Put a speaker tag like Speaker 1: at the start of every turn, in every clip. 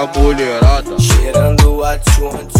Speaker 1: a mulherada.
Speaker 2: Cheirando a tchum tchum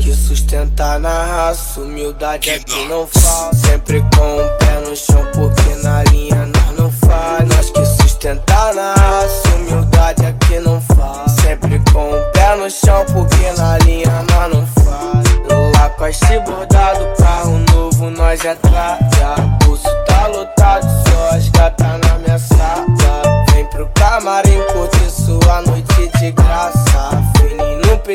Speaker 2: que sustentar na raça, humildade é que não falta. Sempre com o pé no chão, porque na linha nós não faz. Nós que sustentar na raça, humildade é que não faz. Sempre com o pé no chão, porque na linha nós não faz. Lá com esse bordado, carro novo, nós é trata. Pulso tá lotado, só as gatas na minha sala. Vem pro camarim curtir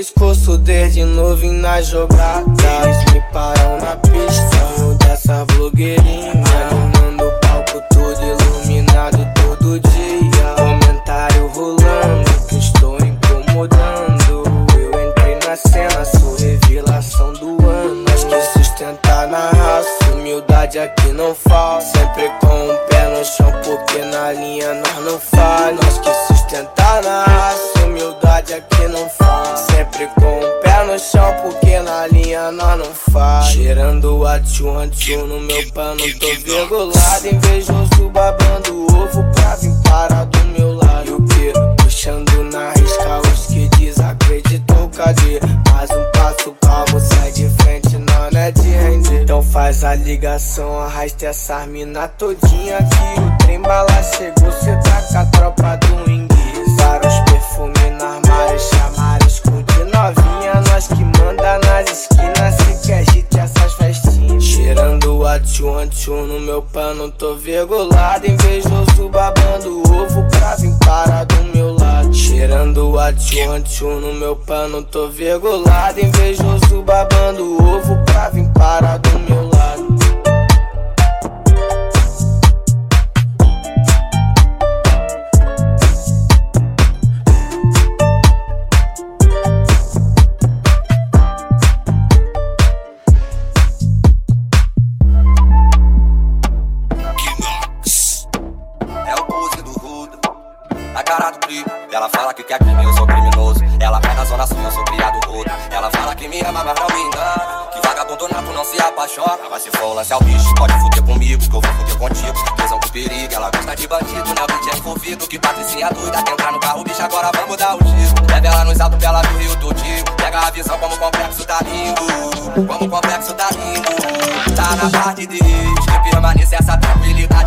Speaker 2: pescoço desde novinho na jogada. Eles me param na pista, dessa blogueirinha. Animando o palco todo iluminado todo dia. Comentário rolando que estou incomodando. Eu entrei na cena, sou revelação do ano. Nós que sustentar na raça, humildade aqui não falta. Sempre com o pé no chão, porque na linha nós não faz. Nós que sustentar na raça, humildade aqui não falta. Sempre com o pé no chão, porque na linha nós não faz. Cheirando a tchum tchum no meu pano, tô virgulado. Invejoso babando ovo pra vir parar do meu lado. E o que? Puxando na risca os que desacreditou, cadê? Mais um passo calmo, sai de frente, não é de render. Então faz a ligação, arrasta essa mina todinha que o trem bala chegou, cê tá com a tropa do inglês. Meu pano, tô virgulado, invejoso babando ovo pra vir parar do meu lado. Cheirando a tchum tchum no meu pano, tô virgulado, invejoso babando ovo pra vir parar do meu lado.
Speaker 3: Eu sou criado rodo. Ela fala que me ama, mas não me engana. Que vagabundo nato não se apaixona. Mas se for o lance ao bicho, pode fuder comigo, que eu vou fuder contigo. Tesão com perigo, ela gosta de bandido, né? O é envolvido. Que patricinha doida, quer entrar no carro, bicho, agora vamos dar o tiro. Leva ela nos altos, ela do Rio todinho. Pega a visão como o complexo tá lindo. Como o complexo tá lindo. Tá na parte de Deus, que permanece essa tranquilidade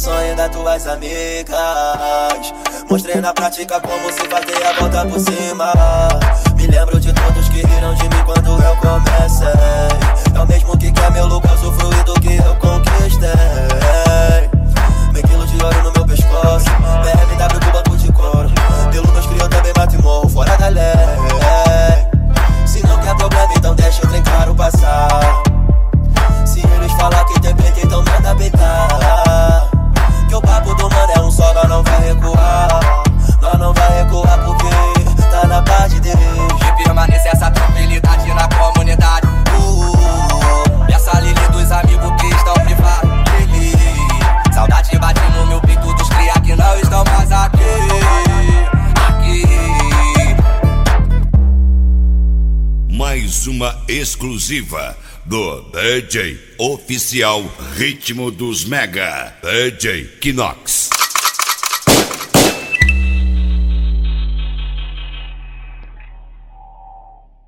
Speaker 4: sonho das tuas amigas. Mostrei na prática como se fazer a volta por cima. Me lembro de todos que riram de mim
Speaker 5: exclusiva do DJ oficial Ritmo dos Mega, DJ Kinox.